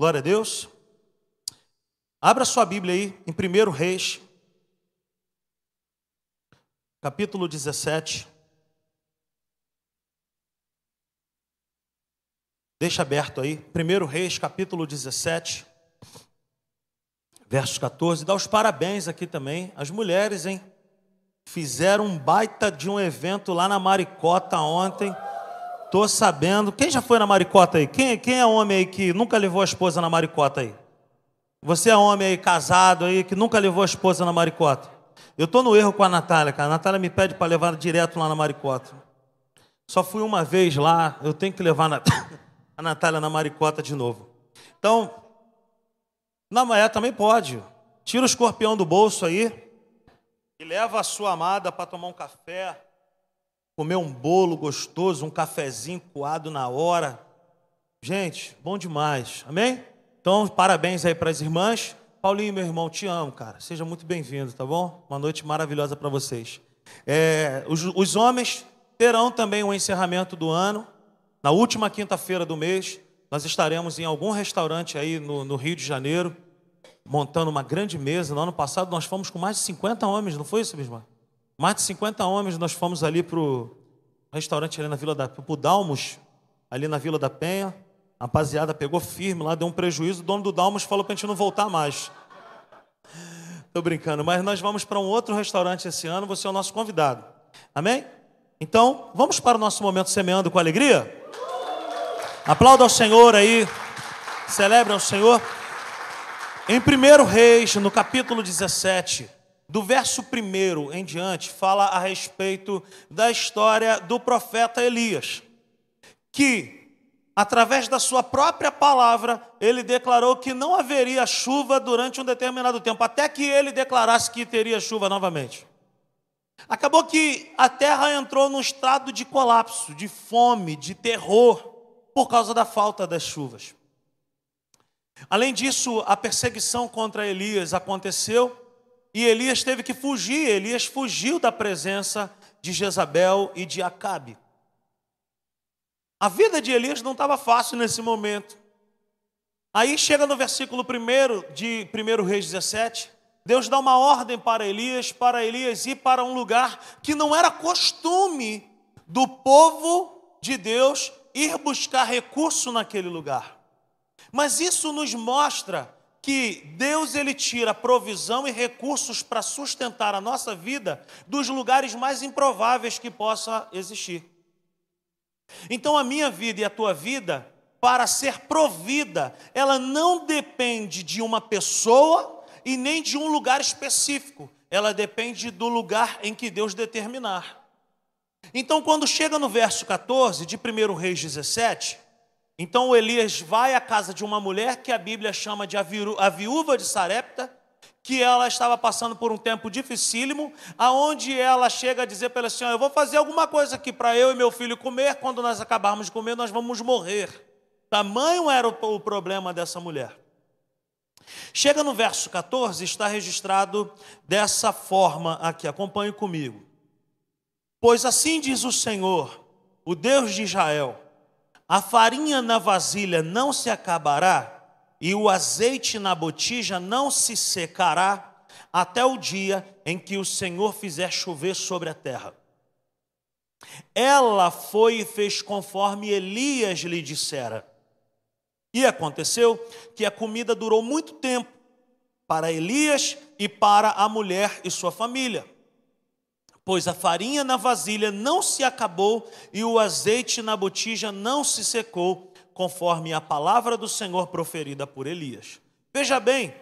Glória a Deus. Abra sua Bíblia aí em 1 Reis, capítulo 17. Deixa aberto aí. 1 Reis, capítulo 17, versos 14. Dá os parabéns aqui também. As mulheres, hein? Fizeram um baita de um evento lá na Maricota ontem. Tô sabendo. Quem já foi na Maricota aí? Quem, quem é homem aí que nunca levou a esposa na Maricota aí? Você é homem aí casado aí que nunca levou a esposa na Maricota? Eu tô no erro com a Natália, cara. A Natália me pede para levar direto lá na Maricota. Só fui uma vez lá, eu tenho que levar a Natália na Maricota de novo. Então, na manhã também pode. Tira o escorpião do bolso aí e leva a sua amada para tomar um café comer um bolo gostoso, um cafezinho coado na hora. Gente, bom demais. Amém? Então, parabéns aí para as irmãs. Paulinho, meu irmão, te amo, cara. Seja muito bem-vindo, tá bom? Uma noite maravilhosa para vocês. É, os, os homens terão também o encerramento do ano. Na última quinta-feira do mês, nós estaremos em algum restaurante aí no, no, Rio de Janeiro, montando uma grande mesa. No ano passado nós fomos com mais de 50 homens, não foi isso, mesmo? Mais de 50 homens nós fomos ali para o restaurante ali na Vila da pro Dalmos, ali na Vila da Penha. A rapaziada pegou firme lá, deu um prejuízo. O dono do Dalmos falou para a gente não voltar mais. Estou brincando, mas nós vamos para um outro restaurante esse ano. Você é o nosso convidado. Amém? Então, vamos para o nosso momento semeando com alegria? Aplauda ao Senhor aí. Celebre ao Senhor. Em 1 Reis, no capítulo 17 do verso 1 em diante, fala a respeito da história do profeta Elias, que, através da sua própria palavra, ele declarou que não haveria chuva durante um determinado tempo, até que ele declarasse que teria chuva novamente. Acabou que a terra entrou num estado de colapso, de fome, de terror, por causa da falta das chuvas. Além disso, a perseguição contra Elias aconteceu e Elias teve que fugir. Elias fugiu da presença de Jezabel e de Acabe. A vida de Elias não estava fácil nesse momento. Aí chega no versículo 1 de 1 Reis 17, Deus dá uma ordem para Elias, para Elias ir para um lugar que não era costume do povo de Deus ir buscar recurso naquele lugar. Mas isso nos mostra que Deus ele tira provisão e recursos para sustentar a nossa vida dos lugares mais improváveis que possa existir. Então a minha vida e a tua vida, para ser provida, ela não depende de uma pessoa e nem de um lugar específico. Ela depende do lugar em que Deus determinar. Então, quando chega no verso 14 de 1 Reis 17, então Elias vai à casa de uma mulher que a Bíblia chama de a viúva de Sarepta, que ela estava passando por um tempo dificílimo, aonde ela chega a dizer para ele assim: Eu vou fazer alguma coisa aqui para eu e meu filho comer, quando nós acabarmos de comer, nós vamos morrer. Tamanho era o problema dessa mulher. Chega no verso 14, está registrado dessa forma aqui, acompanhe comigo. Pois assim diz o Senhor, o Deus de Israel a farinha na vasilha não se acabará, e o azeite na botija não se secará, até o dia em que o Senhor fizer chover sobre a terra. Ela foi e fez conforme Elias lhe dissera. E aconteceu que a comida durou muito tempo para Elias e para a mulher e sua família pois a farinha na vasilha não se acabou e o azeite na botija não se secou, conforme a palavra do Senhor proferida por Elias. Veja bem,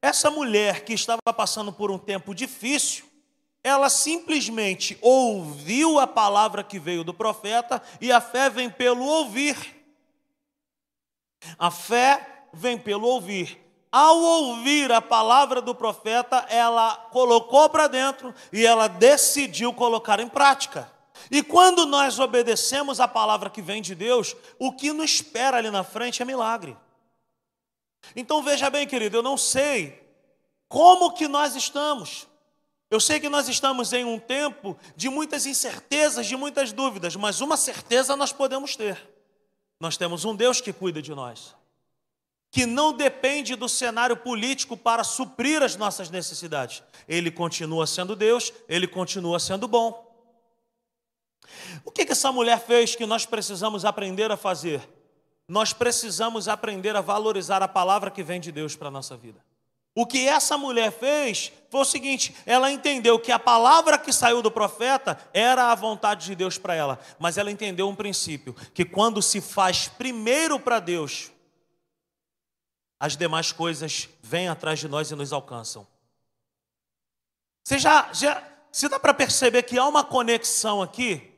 essa mulher que estava passando por um tempo difícil, ela simplesmente ouviu a palavra que veio do profeta e a fé vem pelo ouvir. A fé vem pelo ouvir ao ouvir a palavra do profeta, ela colocou para dentro e ela decidiu colocar em prática. E quando nós obedecemos a palavra que vem de Deus, o que nos espera ali na frente é milagre. Então veja bem, querido, eu não sei como que nós estamos. Eu sei que nós estamos em um tempo de muitas incertezas, de muitas dúvidas, mas uma certeza nós podemos ter. Nós temos um Deus que cuida de nós. Que não depende do cenário político para suprir as nossas necessidades. Ele continua sendo Deus, ele continua sendo bom. O que, que essa mulher fez que nós precisamos aprender a fazer? Nós precisamos aprender a valorizar a palavra que vem de Deus para a nossa vida. O que essa mulher fez foi o seguinte: ela entendeu que a palavra que saiu do profeta era a vontade de Deus para ela, mas ela entendeu um princípio: que quando se faz primeiro para Deus, as demais coisas vêm atrás de nós e nos alcançam. Você já, já se dá para perceber que há uma conexão aqui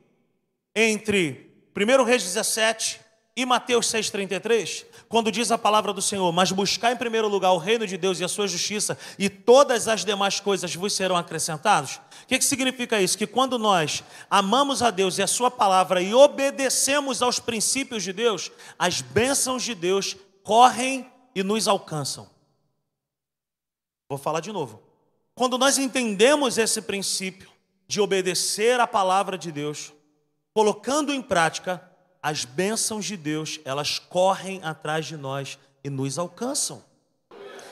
entre 1 Reis 17 e Mateus 6,33, quando diz a palavra do Senhor, mas buscar em primeiro lugar o reino de Deus e a sua justiça, e todas as demais coisas vos serão acrescentadas. O que, que significa isso? Que quando nós amamos a Deus e a sua palavra e obedecemos aos princípios de Deus, as bênçãos de Deus correm e nos alcançam. Vou falar de novo. Quando nós entendemos esse princípio de obedecer à palavra de Deus, colocando em prática, as bênçãos de Deus, elas correm atrás de nós e nos alcançam.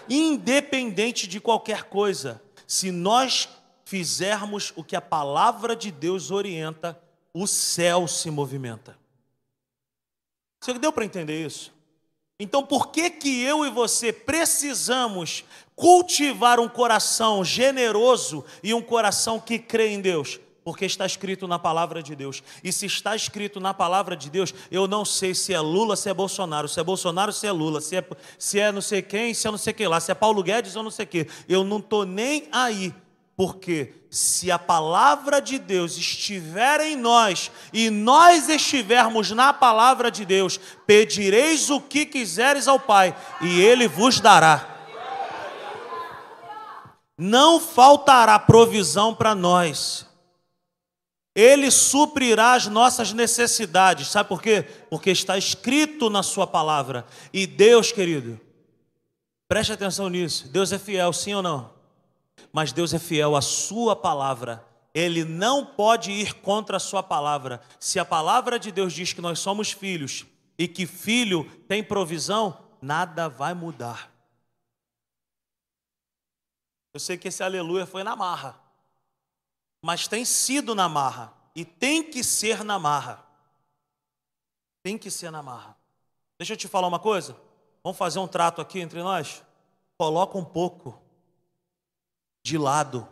Independente de qualquer coisa, se nós fizermos o que a palavra de Deus orienta, o céu se movimenta. Você deu para entender isso? Então, por que que eu e você precisamos cultivar um coração generoso e um coração que crê em Deus? porque está escrito na palavra de Deus. E se está escrito na palavra de Deus, eu não sei se é Lula, se é Bolsonaro, se é Bolsonaro, se é Lula, se é, se é não sei quem, se é não sei quem lá, se é Paulo Guedes ou não sei o quê. Eu não estou nem aí, porque se a palavra de Deus estiver em nós e nós estivermos na palavra de Deus, pedireis o que quiseres ao Pai e Ele vos dará. Não faltará provisão para nós ele suprirá as nossas necessidades. Sabe por quê? Porque está escrito na Sua palavra. E Deus, querido, preste atenção nisso. Deus é fiel, sim ou não? Mas Deus é fiel à Sua palavra. Ele não pode ir contra a Sua palavra. Se a palavra de Deus diz que nós somos filhos e que filho tem provisão, nada vai mudar. Eu sei que esse aleluia foi na marra mas tem sido na marra e tem que ser na marra. Tem que ser na marra. Deixa eu te falar uma coisa. Vamos fazer um trato aqui entre nós? Coloca um pouco de lado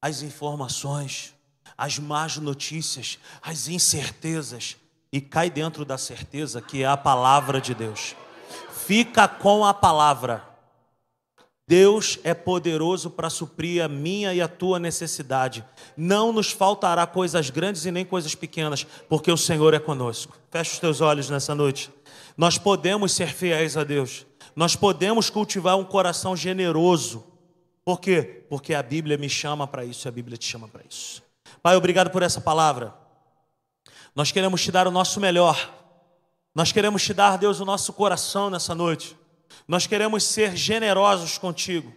as informações, as más notícias, as incertezas e cai dentro da certeza que é a palavra de Deus. Fica com a palavra. Deus é poderoso para suprir a minha e a tua necessidade. Não nos faltará coisas grandes e nem coisas pequenas, porque o Senhor é conosco. Feche os teus olhos nessa noite. Nós podemos ser fiéis a Deus. Nós podemos cultivar um coração generoso. Por quê? Porque a Bíblia me chama para isso e a Bíblia te chama para isso. Pai, obrigado por essa palavra. Nós queremos te dar o nosso melhor. Nós queremos te dar, Deus, o nosso coração nessa noite. Nós queremos ser generosos contigo.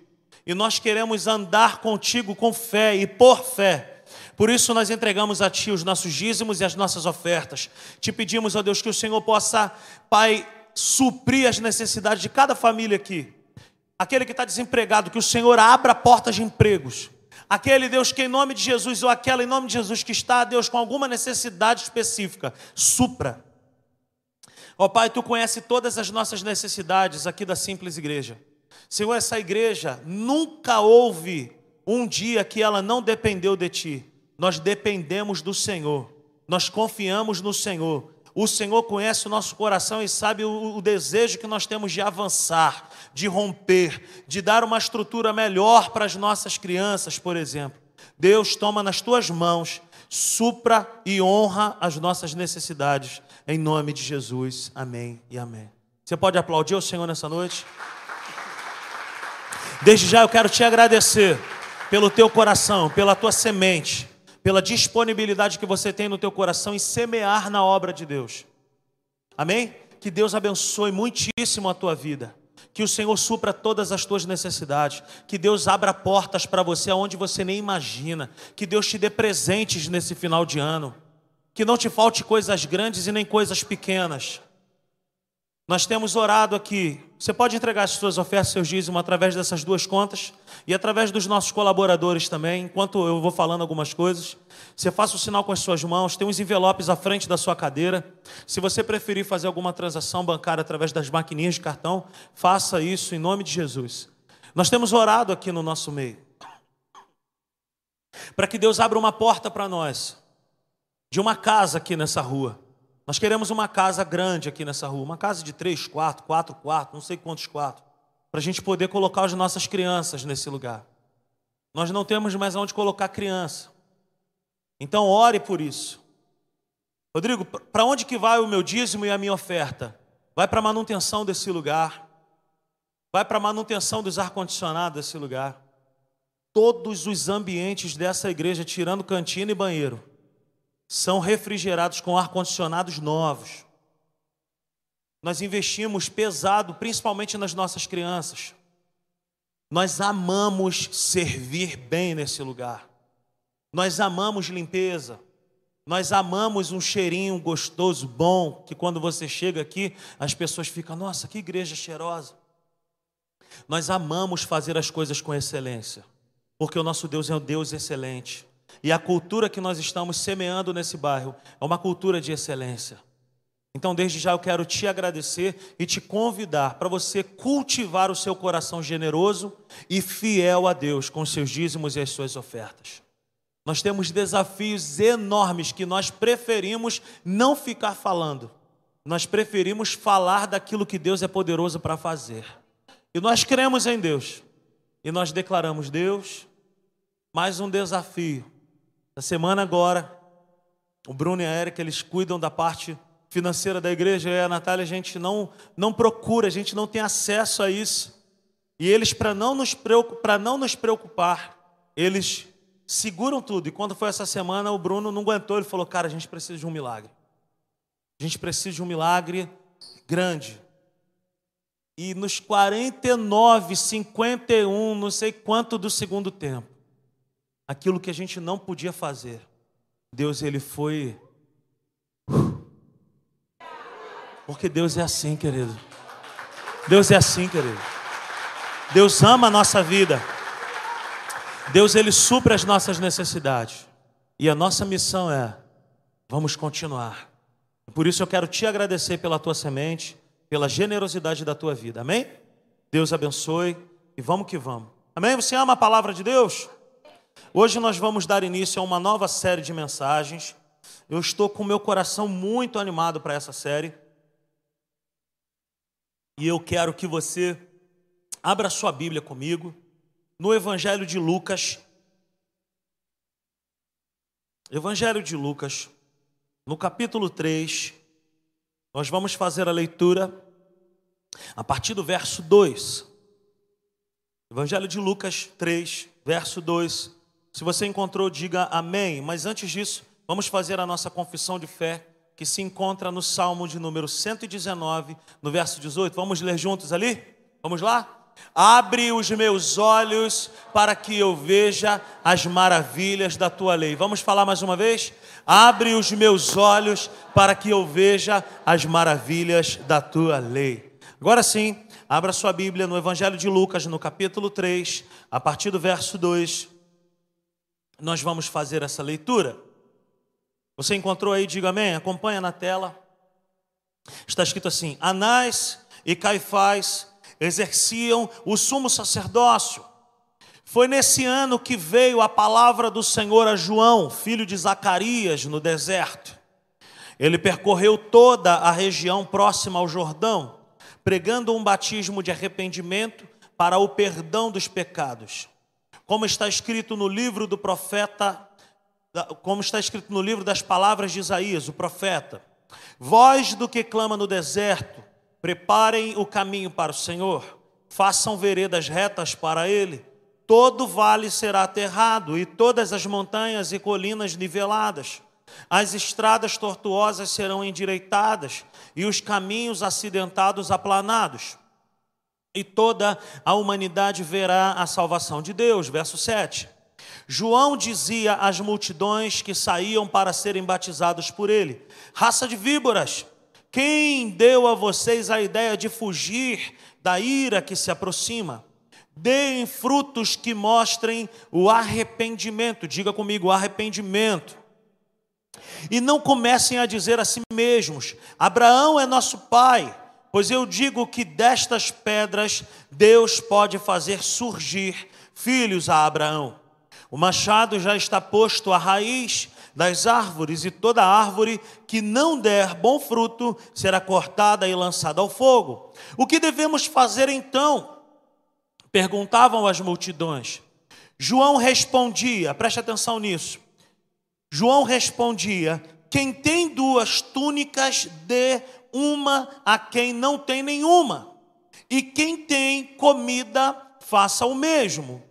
E nós queremos andar contigo com fé e por fé. Por isso nós entregamos a Ti os nossos dízimos e as nossas ofertas. Te pedimos, ó Deus, que o Senhor possa, Pai, suprir as necessidades de cada família aqui. Aquele que está desempregado, que o Senhor abra portas de empregos. Aquele Deus que em nome de Jesus, ou aquela em nome de Jesus que está, Deus, com alguma necessidade específica, supra. Ó oh, Pai, tu conhece todas as nossas necessidades aqui da simples igreja. Senhor, essa igreja nunca houve um dia que ela não dependeu de ti. Nós dependemos do Senhor. Nós confiamos no Senhor. O Senhor conhece o nosso coração e sabe o, o, desejo que nós temos de avançar, de romper, de dar uma estrutura melhor para as nossas crianças, por exemplo. Deus toma nas tuas mãos, supra e honra as nossas necessidades. Em nome de Jesus, amém e amém. Você pode aplaudir o Senhor nessa noite? Desde já eu quero te agradecer pelo teu coração, pela tua semente, pela disponibilidade que você tem no teu coração em semear na obra de Deus. Amém? Que Deus abençoe muitíssimo a tua vida. Que o Senhor supra todas as tuas necessidades. Que Deus abra portas para você aonde você nem imagina. Que Deus te dê presentes nesse final de ano que não te falte coisas grandes e nem coisas pequenas. Nós temos orado aqui. Você pode entregar as suas ofertas, seus dízimos através dessas duas contas e através dos nossos colaboradores também. Enquanto eu vou falando algumas coisas, você faça o sinal com as suas mãos. Tem uns envelopes à frente da sua cadeira. Se você preferir fazer alguma transação bancária através das maquininhas de cartão, faça isso em nome de Jesus. Nós temos orado aqui no nosso meio para que Deus abra uma porta para nós de uma casa aqui nessa rua. Nós queremos uma casa grande aqui nessa rua, uma casa de três quartos, quatro quartos, não sei quantos quartos, para a gente poder colocar as nossas crianças nesse lugar. Nós não temos mais onde colocar criança. Então ore por isso. Rodrigo, para onde que vai o meu dízimo e a minha oferta? Vai para a manutenção desse lugar. Vai para a manutenção dos ar-condicionados desse lugar. Todos os ambientes dessa igreja, tirando cantina e banheiro, são refrigerados com ar-condicionados novos. Nós investimos pesado, principalmente nas nossas crianças. Nós amamos servir bem nesse lugar. Nós amamos limpeza. Nós amamos um cheirinho gostoso, bom, que quando você chega aqui, as pessoas ficam, nossa, que igreja cheirosa. Nós amamos fazer as coisas com excelência, porque o nosso Deus é um Deus excelente. E a cultura que nós estamos semeando nesse bairro é uma cultura de excelência. Então, desde já eu quero te agradecer e te convidar para você cultivar o seu coração generoso e fiel a Deus com os seus dízimos e as suas ofertas. Nós temos desafios enormes que nós preferimos não ficar falando. Nós preferimos falar daquilo que Deus é poderoso para fazer. E nós cremos em Deus. E nós declaramos: Deus, mais um desafio na semana agora, o Bruno e a Erika, eles cuidam da parte financeira da igreja, e a Natália, a gente não, não procura, a gente não tem acesso a isso. E eles, para não, nos preocupar, não nos preocupar, eles seguram tudo. E quando foi essa semana, o Bruno não aguentou, ele falou: Cara, a gente precisa de um milagre. A gente precisa de um milagre grande. E nos 49, 51, não sei quanto do segundo tempo, aquilo que a gente não podia fazer. Deus, ele foi. Porque Deus é assim, querido. Deus é assim, querido. Deus ama a nossa vida. Deus, ele supra as nossas necessidades. E a nossa missão é: vamos continuar. Por isso eu quero te agradecer pela tua semente, pela generosidade da tua vida. Amém? Deus abençoe e vamos que vamos. Amém? Você ama a palavra de Deus? Hoje nós vamos dar início a uma nova série de mensagens. Eu estou com meu coração muito animado para essa série. E eu quero que você abra sua Bíblia comigo no Evangelho de Lucas. Evangelho de Lucas, no capítulo 3, nós vamos fazer a leitura a partir do verso 2. Evangelho de Lucas 3, verso 2. Se você encontrou, diga amém. Mas antes disso, vamos fazer a nossa confissão de fé, que se encontra no Salmo de número 119, no verso 18. Vamos ler juntos ali? Vamos lá? Abre os meus olhos para que eu veja as maravilhas da tua lei. Vamos falar mais uma vez? Abre os meus olhos para que eu veja as maravilhas da tua lei. Agora sim, abra sua Bíblia no Evangelho de Lucas, no capítulo 3, a partir do verso 2 nós vamos fazer essa leitura. Você encontrou aí, diga amém, acompanha na tela. Está escrito assim: Anás e Caifás exerciam o sumo sacerdócio. Foi nesse ano que veio a palavra do Senhor a João, filho de Zacarias, no deserto. Ele percorreu toda a região próxima ao Jordão, pregando um batismo de arrependimento para o perdão dos pecados como está escrito no livro do profeta, como está escrito no livro das palavras de Isaías, o profeta: Voz do que clama no deserto, preparem o caminho para o Senhor, façam veredas retas para ele. Todo vale será aterrado e todas as montanhas e colinas niveladas. As estradas tortuosas serão endireitadas e os caminhos acidentados aplanados e toda a humanidade verá a salvação de Deus. Verso 7. João dizia às multidões que saíam para serem batizados por ele: raça de víboras, Quem deu a vocês a ideia de fugir da ira que se aproxima? Deem frutos que mostrem o arrependimento. Diga comigo, arrependimento. E não comecem a dizer a si mesmos: Abraão é nosso pai, pois eu digo que destas pedras Deus pode fazer surgir filhos a Abraão. O machado já está posto à raiz das árvores, e toda árvore que não der bom fruto será cortada e lançada ao fogo. O que devemos fazer então? Perguntavam as multidões. João respondia, preste atenção nisso. João respondia: Quem tem duas túnicas, dê uma a quem não tem nenhuma, e quem tem comida, faça o mesmo.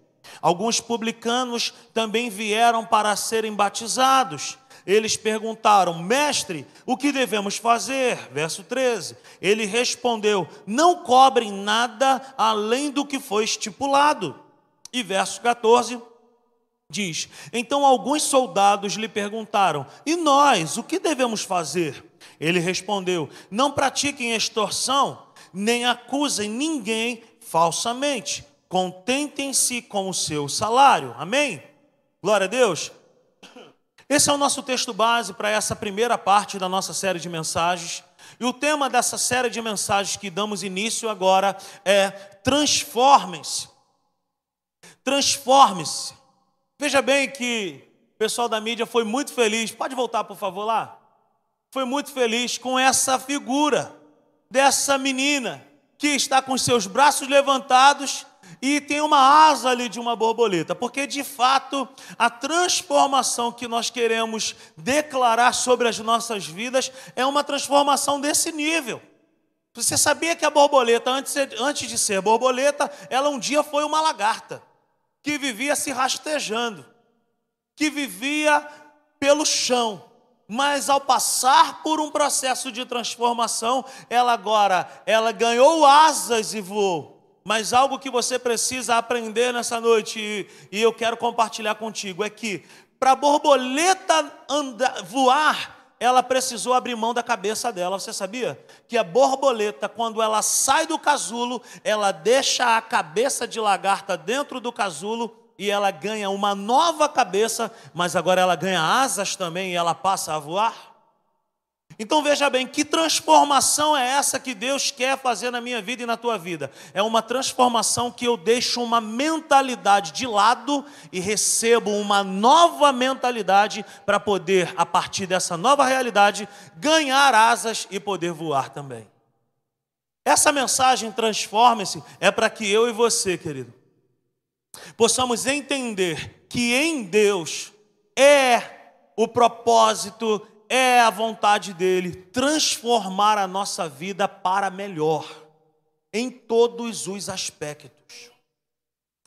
Alguns publicanos também vieram para serem batizados. Eles perguntaram, mestre, o que devemos fazer? Verso 13. Ele respondeu: Não cobrem nada além do que foi estipulado. E verso 14 diz: Então alguns soldados lhe perguntaram: E nós, o que devemos fazer? Ele respondeu: Não pratiquem extorsão, nem acusem ninguém falsamente. Contentem-se com o seu salário. Amém? Glória a Deus. Esse é o nosso texto base para essa primeira parte da nossa série de mensagens. E o tema dessa série de mensagens que damos início agora é Transformem-se. Transforme-se. Veja bem que o pessoal da mídia foi muito feliz. Pode voltar, por favor, lá? Foi muito feliz com essa figura dessa menina que está com seus braços levantados e tem uma asa ali de uma borboleta, porque de fato a transformação que nós queremos declarar sobre as nossas vidas é uma transformação desse nível. Você sabia que a borboleta, antes, de ser borboleta, ela um dia foi uma lagarta, que vivia se rastejando, que vivia pelo chão, mas ao passar por um processo de transformação, ela agora, ela ganhou asas e voou mas algo que você precisa aprender nessa noite, e, e eu quero compartilhar contigo, é que para a borboleta andar, voar, ela precisou abrir mão da cabeça dela. Você sabia? Que a borboleta, quando ela sai do casulo, ela deixa a cabeça de lagarta dentro do casulo e ela ganha uma nova cabeça, mas agora ela ganha asas também e ela passa a voar. Então veja bem, que transformação é essa que Deus quer fazer na minha vida e na tua vida? É uma transformação que eu deixo uma mentalidade de lado e recebo uma nova mentalidade para poder, a partir dessa nova realidade, ganhar asas e poder voar também. Essa mensagem transforme-se é para que eu e você, querido, possamos entender que em Deus é o propósito é a vontade dele transformar a nossa vida para melhor, em todos os aspectos.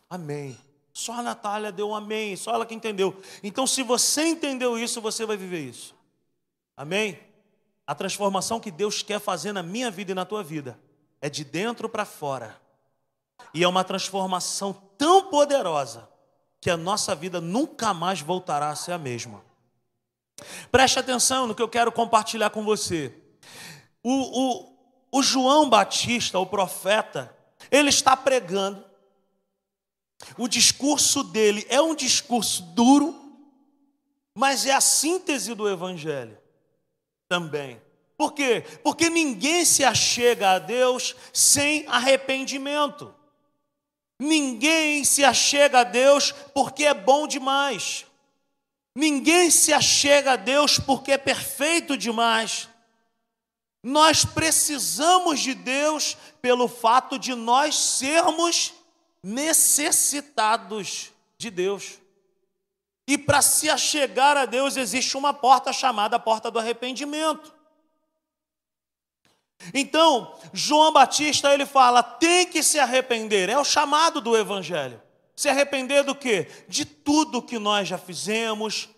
Amém. Só a Natália deu um amém, só ela que entendeu. Então, se você entendeu isso, você vai viver isso. Amém? A transformação que Deus quer fazer na minha vida e na tua vida é de dentro para fora. E é uma transformação tão poderosa que a nossa vida nunca mais voltará a ser a mesma. Preste atenção no que eu quero compartilhar com você. O, o, o João Batista, o profeta, ele está pregando. O discurso dele é um discurso duro, mas é a síntese do Evangelho também. Por quê? Porque ninguém se achega a Deus sem arrependimento. Ninguém se achega a Deus porque é bom demais. Ninguém se achega a Deus porque é perfeito demais. Nós precisamos de Deus pelo fato de nós sermos necessitados de Deus. E para se achegar a Deus existe uma porta chamada porta do arrependimento. Então, João Batista ele fala: tem que se arrepender, é o chamado do evangelho. Se arrepender do quê? De tudo que nós já fizemos.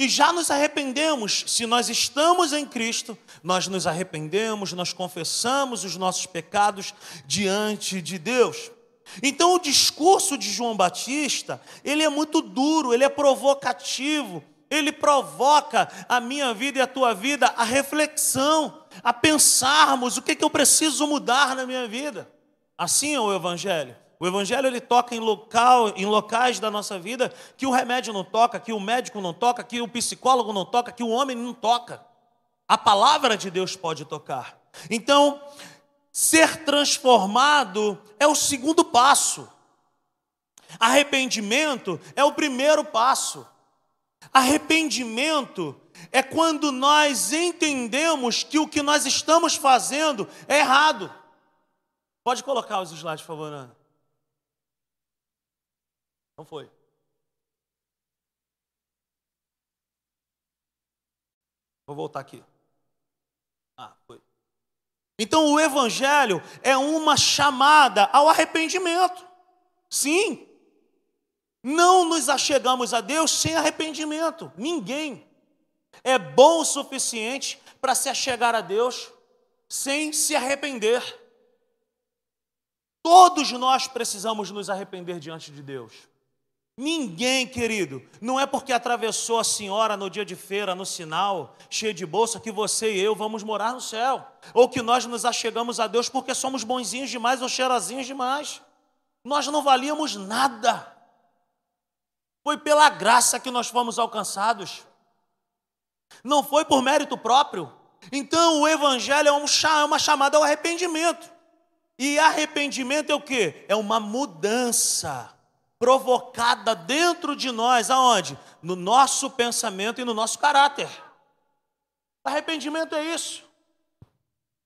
E já nos arrependemos. Se nós estamos em Cristo, nós nos arrependemos, nós confessamos os nossos pecados diante de Deus. Então o discurso de João Batista, ele é muito duro, ele é provocativo, ele provoca a minha vida e a tua vida a reflexão, a pensarmos o que, que eu preciso mudar na minha vida. Assim é o Evangelho. O Evangelho ele toca em, local, em locais da nossa vida que o remédio não toca, que o médico não toca, que o psicólogo não toca, que o homem não toca. A palavra de Deus pode tocar. Então, ser transformado é o segundo passo. Arrependimento é o primeiro passo. Arrependimento é quando nós entendemos que o que nós estamos fazendo é errado. Pode colocar os slides, por favor, Ana. Não foi. Vou voltar aqui. Ah, foi. Então o Evangelho é uma chamada ao arrependimento. Sim. Não nos achegamos a Deus sem arrependimento. Ninguém é bom o suficiente para se achegar a Deus sem se arrepender. Todos nós precisamos nos arrepender diante de Deus. Ninguém, querido, não é porque atravessou a senhora no dia de feira, no sinal, cheio de bolsa, que você e eu vamos morar no céu. Ou que nós nos achegamos a Deus porque somos bonzinhos demais ou cheirosinhos demais. Nós não valíamos nada. Foi pela graça que nós fomos alcançados. Não foi por mérito próprio. Então o Evangelho é uma chamada ao arrependimento. E arrependimento é o que? É uma mudança provocada dentro de nós, aonde? No nosso pensamento e no nosso caráter. Arrependimento é isso.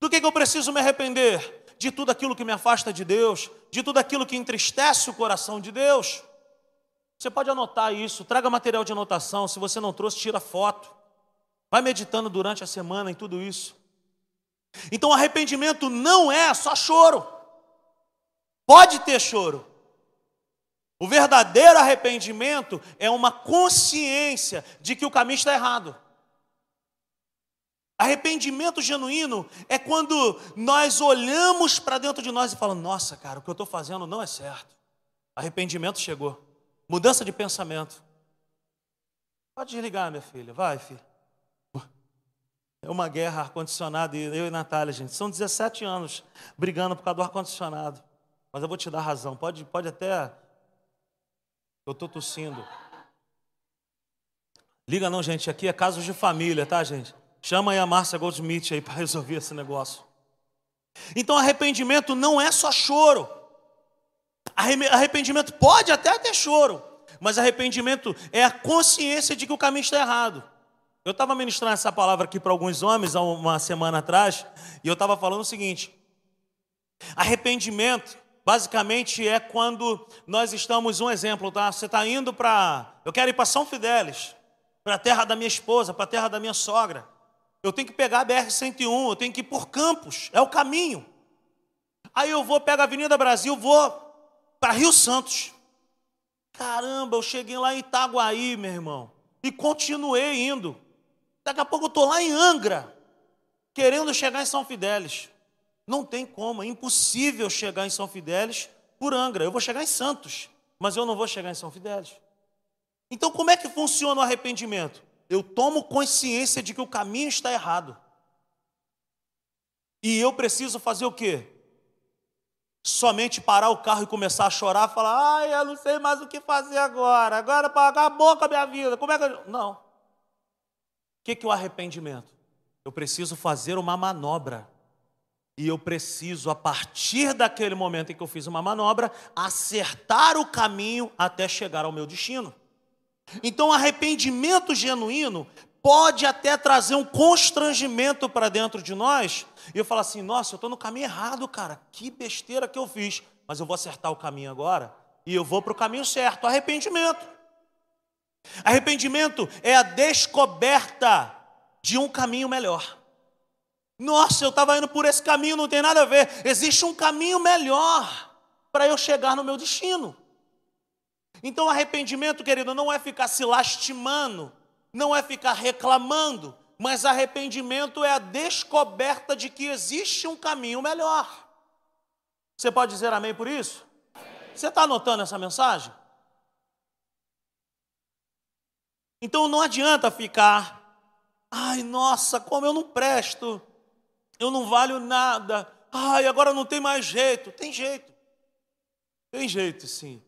Do que, que eu preciso me arrepender? De tudo aquilo que me afasta de Deus, de tudo aquilo que entristece o coração de Deus. Você pode anotar isso, traga material de anotação. Se você não trouxe, tira foto. Vai meditando durante a semana em tudo isso. Então, arrependimento não é só choro. Pode ter choro, o verdadeiro arrependimento é uma consciência de que o caminho está errado. Arrependimento genuíno é quando nós olhamos para dentro de nós e falamos: Nossa, cara, o que eu estou fazendo não é certo. Arrependimento chegou. Mudança de pensamento. Pode desligar, minha filha. Vai, filha. É uma guerra ar-condicionado, eu e Natália, gente. São 17 anos brigando por causa do ar-condicionado. Mas eu vou te dar razão. Pode, pode até eu estou tossindo. Liga não, gente. Aqui é casos de família, tá, gente? Chama aí a Márcia Goldsmith aí para resolver esse negócio. Então, arrependimento não é só choro. Arrependimento pode até ter choro, mas arrependimento é a consciência de que o caminho está errado. Eu estava ministrando essa palavra aqui para alguns homens há uma semana atrás, e eu estava falando o seguinte: arrependimento basicamente é quando nós estamos, um exemplo, tá? Você está indo para. Eu quero ir para São Fidélis, para a terra da minha esposa, para a terra da minha sogra. Eu tenho que pegar a BR-101, eu tenho que ir por Campos, é o caminho. Aí eu vou, pego a Avenida Brasil, vou para Rio Santos. Caramba, eu cheguei lá em Itaguaí, meu irmão, e continuei indo. Daqui a pouco eu estou lá em Angra, querendo chegar em São Fidélis. Não tem como, é impossível chegar em São Fidélis por Angra. Eu vou chegar em Santos, mas eu não vou chegar em São Fidélis. Então, como é que funciona o arrependimento? Eu tomo consciência de que o caminho está errado. E eu preciso fazer o quê? Somente parar o carro e começar a chorar, falar: ai, eu não sei mais o que fazer agora, agora acabou com a minha vida, como é que eu. Não. O que, que é o arrependimento? Eu preciso fazer uma manobra e eu preciso, a partir daquele momento em que eu fiz uma manobra, acertar o caminho até chegar ao meu destino. Então, arrependimento genuíno pode até trazer um constrangimento para dentro de nós. E eu falo assim: nossa, eu estou no caminho errado, cara. Que besteira que eu fiz. Mas eu vou acertar o caminho agora e eu vou para o caminho certo. Arrependimento. Arrependimento é a descoberta de um caminho melhor. Nossa, eu estava indo por esse caminho, não tem nada a ver. Existe um caminho melhor para eu chegar no meu destino. Então, arrependimento, querido, não é ficar se lastimando, não é ficar reclamando, mas arrependimento é a descoberta de que existe um caminho melhor. Você pode dizer amém por isso? Você está anotando essa mensagem? Então não adianta ficar, ai, nossa, como eu não presto, eu não valho nada, ai, agora não tem mais jeito. Tem jeito, tem jeito sim.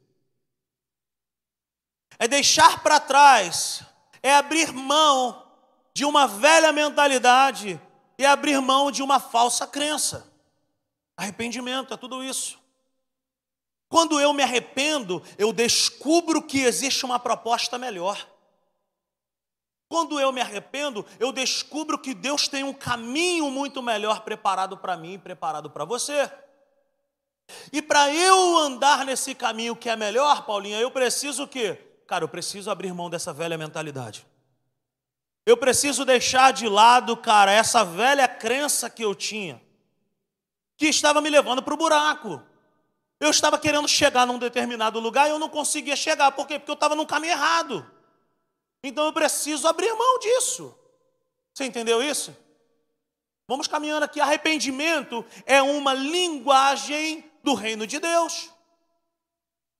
É deixar para trás, é abrir mão de uma velha mentalidade e abrir mão de uma falsa crença. Arrependimento é tudo isso. Quando eu me arrependo, eu descubro que existe uma proposta melhor. Quando eu me arrependo, eu descubro que Deus tem um caminho muito melhor preparado para mim e preparado para você. E para eu andar nesse caminho que é melhor, Paulinha, eu preciso o quê? Cara, eu preciso abrir mão dessa velha mentalidade. Eu preciso deixar de lado, cara, essa velha crença que eu tinha, que estava me levando para o buraco. Eu estava querendo chegar num determinado lugar e eu não conseguia chegar. Por quê? Porque eu estava no caminho errado. Então eu preciso abrir mão disso. Você entendeu isso? Vamos caminhando aqui. Arrependimento é uma linguagem do reino de Deus.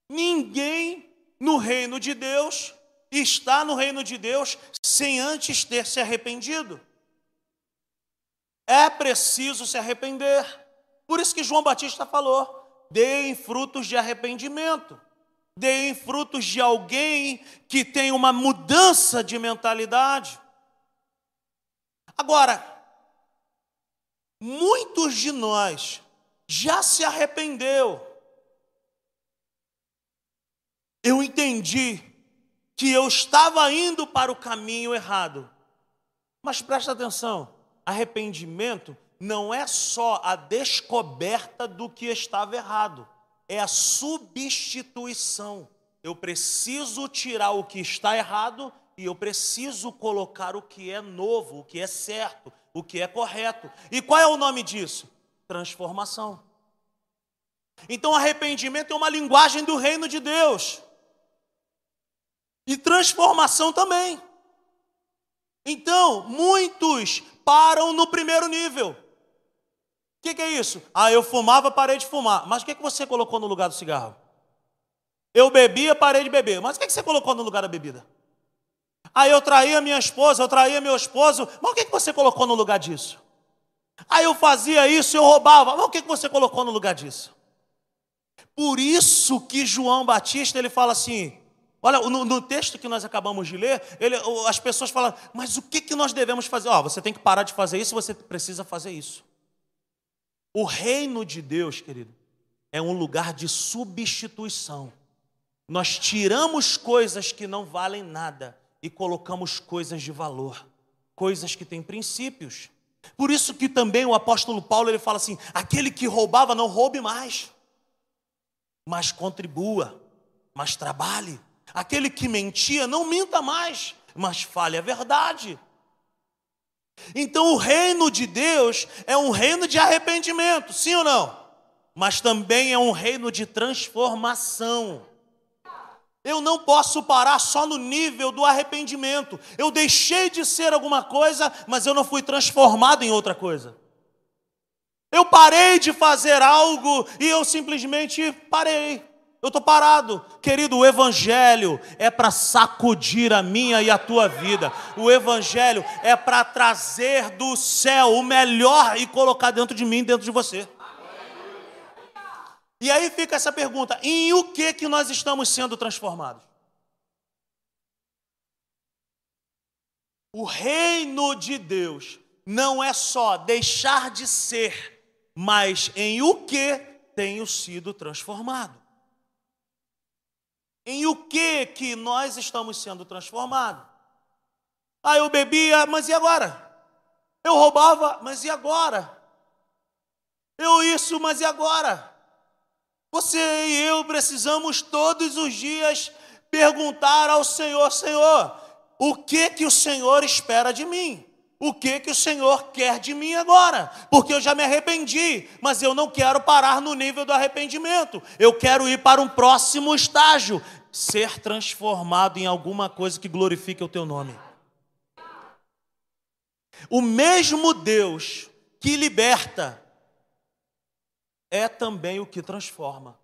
Ninguém no reino de Deus está no reino de Deus sem antes ter se arrependido. É preciso se arrepender. Por isso que João Batista falou: deem frutos de arrependimento, deem frutos de alguém que tem uma mudança de mentalidade. Agora, muitos de nós já se arrependeu. Eu entendi que eu estava indo para o caminho errado. Mas presta atenção: arrependimento não é só a descoberta do que estava errado, é a substituição. Eu preciso tirar o que está errado e eu preciso colocar o que é novo, o que é certo, o que é correto. E qual é o nome disso? Transformação. Então, arrependimento é uma linguagem do reino de Deus. E transformação também. Então, muitos param no primeiro nível. O que, que, é isso? Ah, eu fumava, parei de fumar. Mas o que, que você colocou no lugar do cigarro? Eu bebia, parei de beber. Mas o que, que você colocou no lugar da bebida? Ah, eu traía minha esposa, eu traía meu esposo. Mas o que, que você colocou no lugar disso? Ah, eu fazia isso, eu roubava. Mas o que, que você colocou no lugar disso? Por isso que João Batista ele fala assim: Olha, no, no, texto que nós acabamos de ler, ele, as pessoas falam, mas o que, que nós devemos fazer? Ó, oh, você tem que parar de fazer isso, você precisa fazer isso. O reino de Deus, querido, é um lugar de substituição. Nós tiramos coisas que não valem nada e colocamos coisas de valor, coisas que têm princípios. Por isso que também o apóstolo Paulo ele fala assim: aquele que roubava não roube mais, mas contribua, mas trabalhe Aquele que mentia, não minta mais, mas fale a verdade. Então o reino de Deus é um reino de arrependimento, sim ou não? Mas também é um reino de transformação. Eu não posso parar só no nível do arrependimento. Eu deixei de ser alguma coisa, mas eu não fui transformado em outra coisa. Eu parei de fazer algo e eu simplesmente parei. Eu estou parado. Querido, o Evangelho é para sacudir a minha e a tua vida. O Evangelho é para trazer do céu o melhor e colocar dentro de mim, dentro de você. E aí fica essa pergunta: em o que que nós estamos sendo transformados? O reino de Deus não é só deixar de ser, mas em o que tenho sido transformado. Em o que que nós estamos sendo transformados? Ah, eu bebia, mas e agora? Eu roubava, mas e agora? Eu isso, mas e agora? Você e eu precisamos todos os dias perguntar ao Senhor, Senhor, o que que o Senhor espera de mim? O que que o Senhor quer de mim agora, porque eu já me arrependi, mas eu não quero parar no nível do arrependimento. Eu quero ir para um próximo estágio, ser transformado em alguma coisa que glorifique o teu nome. O mesmo Deus que liberta é também o que transforma.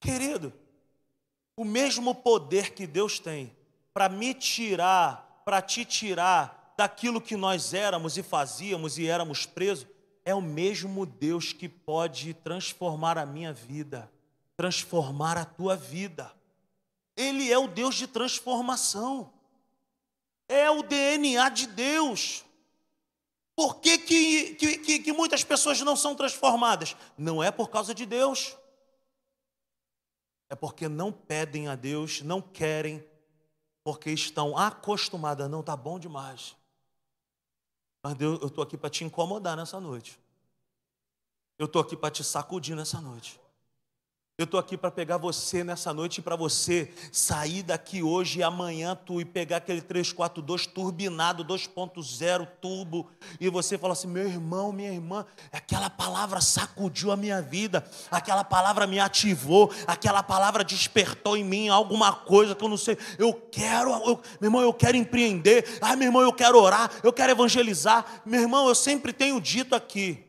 Querido, o mesmo poder que Deus tem para me tirar, para te tirar daquilo que nós éramos e fazíamos e éramos presos, é o mesmo Deus que pode transformar a minha vida, transformar a tua vida. Ele é o Deus de transformação. É o DNA de Deus. Por que, que, que, que, muitas pessoas não são transformadas? Não é por causa de Deus. É porque não pedem a Deus, não querem, porque estão acostumadas. Não, está bom demais. Mas Deus, eu estou aqui para te incomodar nessa noite. Eu estou aqui para te sacudir nessa noite. Eu estou aqui para pegar você nessa noite e para você sair daqui hoje e amanhã tu e pegar aquele 342 turbinado 2.0 turbo e você falar assim: meu irmão, minha irmã, aquela palavra sacudiu a minha vida, aquela palavra me ativou, aquela palavra despertou em mim alguma coisa que eu não sei. Eu quero, eu, meu irmão, eu quero empreender. Ah, meu irmão, eu quero orar, eu quero evangelizar. Meu irmão, eu sempre tenho dito aqui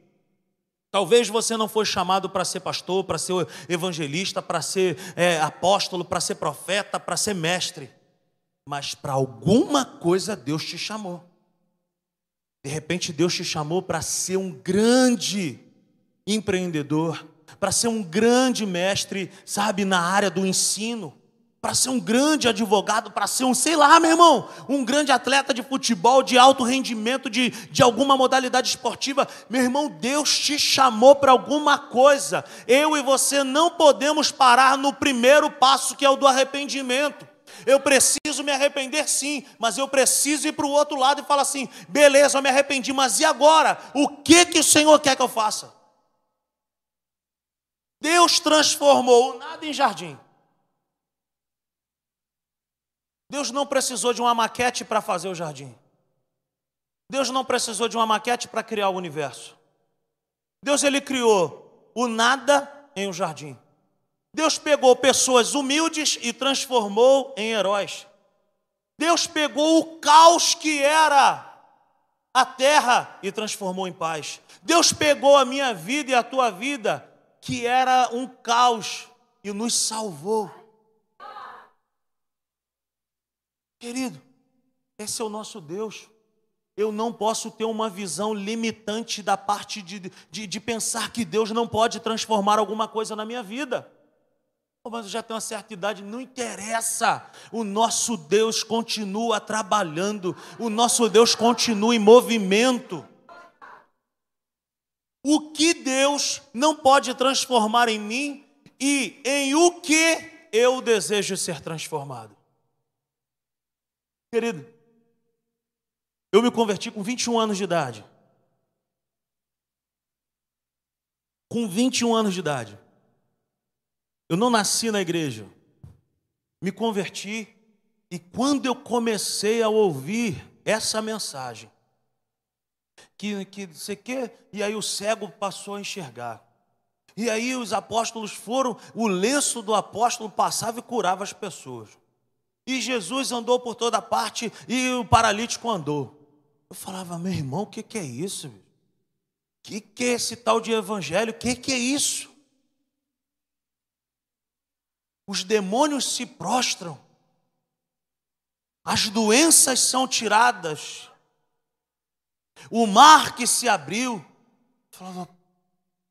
Talvez você não foi chamado para ser pastor, para ser evangelista, para ser é, apóstolo, para ser profeta, para ser mestre, mas para alguma coisa Deus te chamou. De repente Deus te chamou para ser um grande empreendedor, para ser um grande mestre, sabe, na área do ensino para ser um grande advogado, para ser um, sei lá, meu irmão, um grande atleta de futebol, de alto rendimento, de, de alguma modalidade esportiva. Meu irmão, Deus te chamou para alguma coisa. Eu e você não podemos parar no primeiro passo, que é o do arrependimento. Eu preciso me arrepender sim, mas eu preciso ir para o outro lado e falar assim: beleza, eu me arrependi, mas e agora? O que, que o Senhor quer que eu faça? Deus transformou nada em jardim. Deus não precisou de uma maquete para fazer o jardim. Deus não precisou de uma maquete para criar o universo. Deus ele criou o nada em um jardim. Deus pegou pessoas humildes e transformou em heróis. Deus pegou o caos que era a terra e transformou em paz. Deus pegou a minha vida e a tua vida, que era um caos, e nos salvou. Querido, esse é o nosso Deus. Eu não posso ter uma visão limitante da parte de, de, de pensar que Deus não pode transformar alguma coisa na minha vida. mas eu já tenho uma certa idade, não interessa. O nosso Deus continua trabalhando, o nosso Deus continua em movimento. O que Deus não pode transformar em mim e em o que eu desejo ser transformado? Querido, eu me converti com 21 anos de idade. Com 21 anos de idade. Eu não nasci na igreja. Me converti e quando eu comecei a ouvir essa mensagem, que, que você quer, e aí o cego passou a enxergar. E aí os apóstolos foram, o lenço do apóstolo passava e curava as pessoas. E Jesus andou por toda parte e o paralítico andou. Eu falava, meu irmão, o que, que é isso? O que, que é esse tal de evangelho? O que, que é isso? Os demônios se prostram, as doenças são tiradas, o mar que se abriu. Eu falava,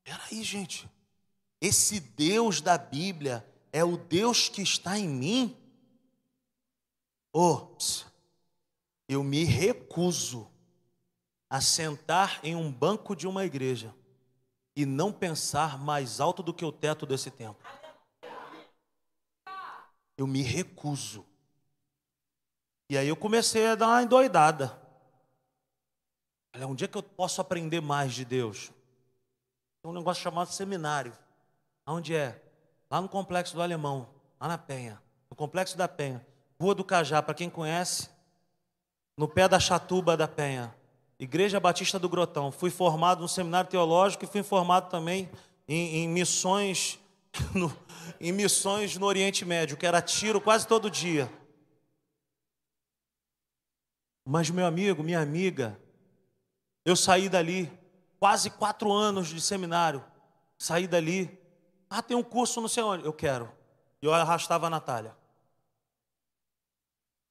peraí, gente, esse Deus da Bíblia é o Deus que está em mim? Oh, eu me recuso a sentar em um banco de uma igreja e não pensar mais alto do que o teto desse templo. Eu me recuso. E aí eu comecei a dar uma endoidada. Olha, um dia que eu posso aprender mais de Deus? Tem um negócio chamado seminário. Onde é? Lá no Complexo do Alemão, lá na Penha. No Complexo da Penha. Rua do Cajá, para quem conhece, no pé da Chatuba da Penha, Igreja Batista do Grotão. Fui formado no seminário teológico e fui formado também em, em missões no, em missões no Oriente Médio, que era tiro quase todo dia. Mas, meu amigo, minha amiga, eu saí dali, quase quatro anos de seminário, saí dali. Ah, tem um curso não sei onde, eu quero. E eu arrastava a Natália.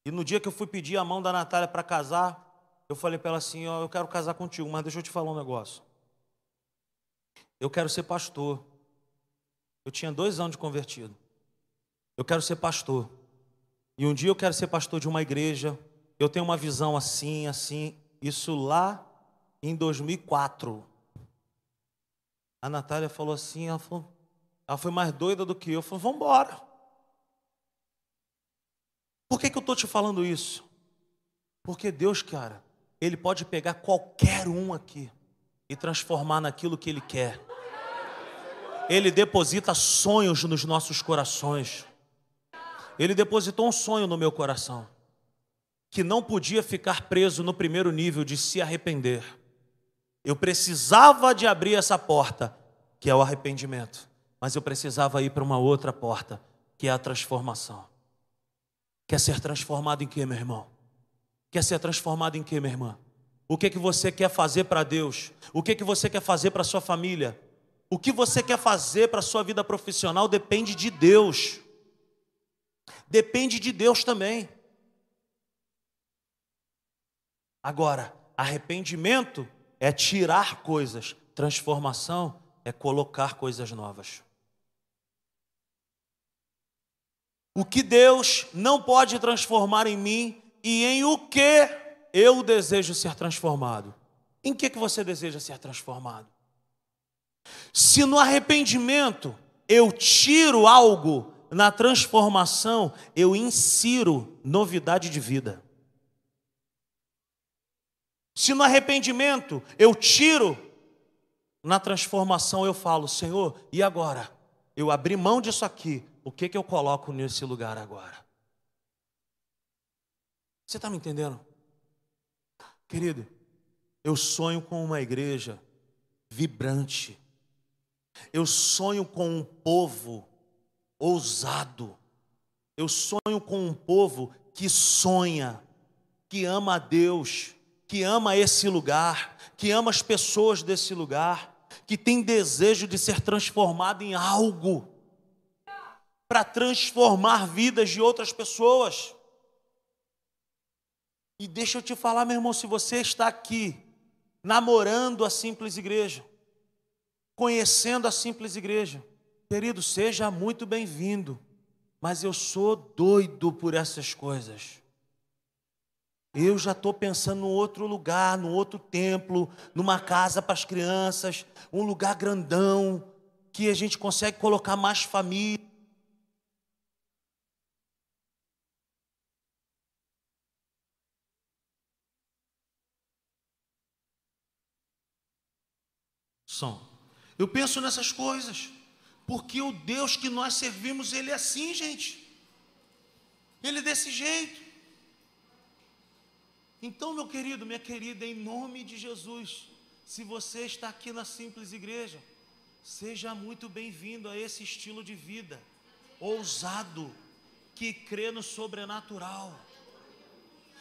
E no dia que eu fui pedir a mão da Natália para casar, eu falei para ela assim: Ó, eu quero casar contigo, mas deixa eu te falar um negócio. Eu quero ser pastor. Eu tinha dois anos de convertido. Eu quero ser pastor. E um dia eu quero ser pastor de uma igreja. Eu tenho uma visão assim, assim. Isso lá em 2004. A Natália falou assim, ela, falou, ela foi mais doida do que eu. Falou, vamos embora. Por que, que eu estou te falando isso? Porque Deus, cara, Ele pode pegar qualquer um aqui e transformar naquilo que Ele quer. Ele deposita sonhos nos nossos corações. Ele depositou um sonho no meu coração, que não podia ficar preso no primeiro nível de se arrepender. Eu precisava de abrir essa porta, que é o arrependimento, mas eu precisava ir para uma outra porta, que é a transformação. Quer ser transformado em quê, meu irmão? Quer ser transformado em quê, minha irmã? O que que você quer fazer para Deus? O que que você quer fazer para sua família? O que você quer fazer para sua vida profissional depende de Deus. Depende de Deus também. Agora, arrependimento é tirar coisas, transformação é colocar coisas novas. O que Deus não pode transformar em mim e em o que eu desejo ser transformado. Em que, que você deseja ser transformado? Se no arrependimento eu tiro algo, na transformação eu insiro novidade de vida. Se no arrependimento eu tiro, na transformação eu falo, Senhor, e agora? Eu abri mão disso aqui, o que, que eu coloco nesse lugar agora? Você está me entendendo? Querido, eu sonho com uma igreja vibrante. Eu sonho com um povo ousado. Eu sonho com um povo que sonha, que ama a Deus, que ama esse lugar, que ama as pessoas desse lugar, que tem desejo de ser transformado em algo para transformar vidas de outras pessoas. E deixa eu te falar, meu irmão, se você está aqui namorando a simples igreja, conhecendo a simples igreja, querido, seja muito bem-vindo, mas eu sou doido por essas coisas. Eu já estou pensando num outro lugar, num outro templo, numa casa para as crianças, um lugar grandão, que a gente consegue colocar mais família. Som. Eu penso nessas coisas, porque o Deus que nós servimos, Ele é assim, gente. Ele é desse jeito. Então, meu querido, minha querida, em nome de Jesus, se você está aqui na simples igreja, seja muito bem-vindo a esse estilo de vida ousado, que crê no sobrenatural.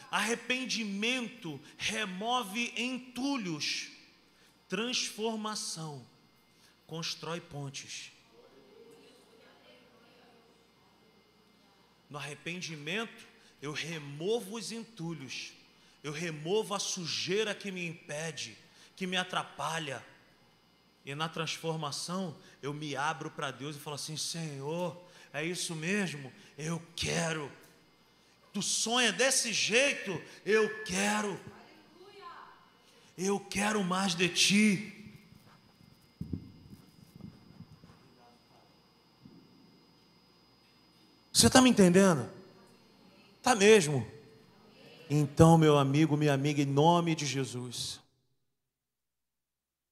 Arrependimento remove entulhos Transformação constrói pontes. No arrependimento, eu removo os entulhos, eu removo a sujeira que me impede, que me atrapalha. E na transformação, eu me abro para Deus e falo assim: Senhor, é isso mesmo? Eu quero. Tu sonha desse jeito? Eu quero. Eu quero mais de ti. Você está me entendendo? Está mesmo. Então, meu amigo, minha amiga, em nome de Jesus,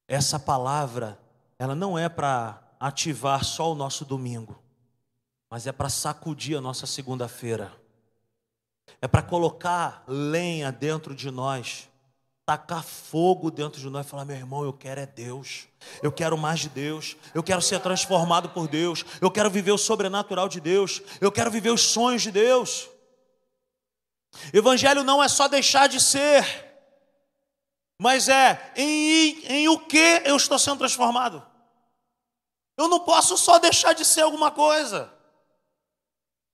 essa palavra, ela não é para ativar só o nosso domingo, mas é para sacudir a nossa segunda-feira, é para colocar lenha dentro de nós tacar fogo dentro de nós e falar: meu irmão, eu quero é Deus, eu quero mais de Deus, eu quero ser transformado por Deus, eu quero viver o sobrenatural de Deus, eu quero viver os sonhos de Deus. Evangelho não é só deixar de ser, mas é em, em o que eu estou sendo transformado. Eu não posso só deixar de ser alguma coisa.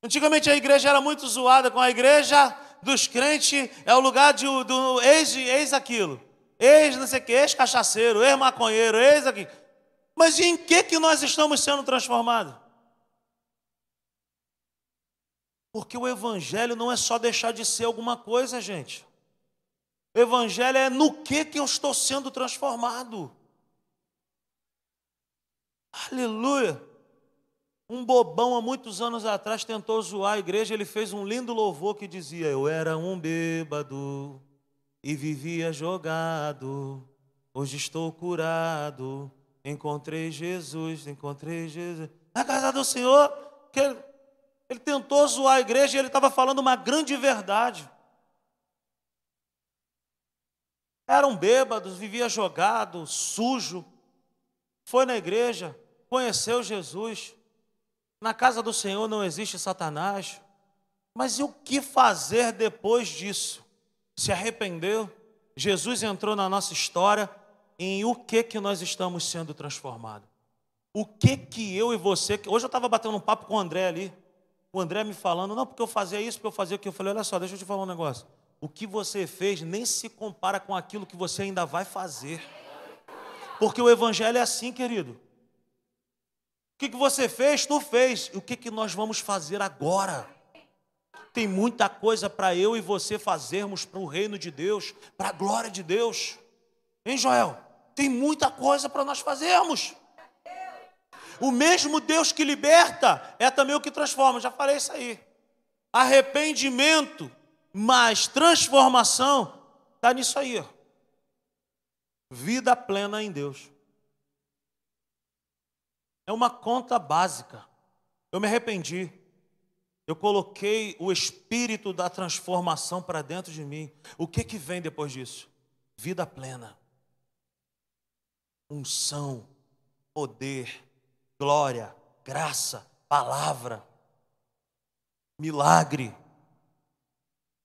Antigamente a igreja era muito zoada com a igreja dos crentes é o lugar de, do ex, ex aquilo. Ex não sei o que, ex-cachaceiro, ex-maconheiro, ex aqui. Mas em que, que nós estamos sendo transformados? Porque o evangelho não é só deixar de ser alguma coisa, gente. O evangelho é no que que eu estou sendo transformado. Aleluia. Um bobão há muitos anos atrás tentou zoar a igreja, ele fez um lindo louvor que dizia: Eu era um bêbado e vivia jogado, hoje estou curado, encontrei Jesus, encontrei Jesus. Na casa do Senhor, que ele, ele tentou zoar a igreja e ele estava falando uma grande verdade. Eram bêbados, vivia jogado, sujo. Foi na igreja, conheceu Jesus. Na casa do Senhor não existe Satanás. Mas e o que fazer depois disso? Se arrependeu? Jesus entrou na nossa história. Em o que que nós estamos sendo transformados? O que que eu e você. Hoje eu estava batendo um papo com o André ali. O André me falando, não, porque eu fazia isso, porque eu fazia aquilo. Eu falei, olha só, deixa eu te falar um negócio. O que você fez nem se compara com aquilo que você ainda vai fazer. Porque o Evangelho é assim, querido que, que você fez? Tu fez. O que, que nós vamos fazer agora? Tem muita coisa para eu e você fazermos para o reino de Deus, para a glória de Deus. Hein, Joel? Tem muita coisa para nós fazermos. O mesmo Deus que liberta é também o que transforma. Já falei isso aí. Arrependimento mais transformação está nisso aí. Vida plena em Deus. É uma conta básica. Eu me arrependi. Eu coloquei o espírito da transformação para dentro de mim. O que que vem depois disso? Vida plena. Unção, poder, glória, graça, palavra, milagre.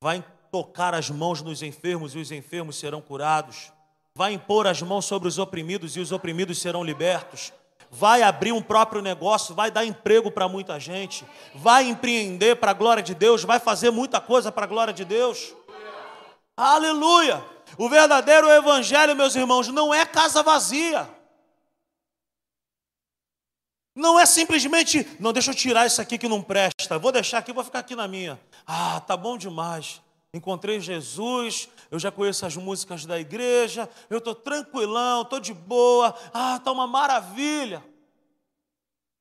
Vai tocar as mãos nos enfermos e os enfermos serão curados. Vai impor as mãos sobre os oprimidos e os oprimidos serão libertos vai abrir um próprio negócio, vai dar emprego para muita gente, vai empreender para a glória de Deus, vai fazer muita coisa para a glória de Deus. Aleluia! O verdadeiro evangelho, meus irmãos, não é casa vazia. Não é simplesmente, não, deixa eu tirar isso aqui que não presta, vou deixar aqui, vou ficar aqui na minha. Ah, tá bom demais. Encontrei Jesus, eu já conheço as músicas da igreja, eu estou tranquilão, estou de boa, ah, está uma maravilha.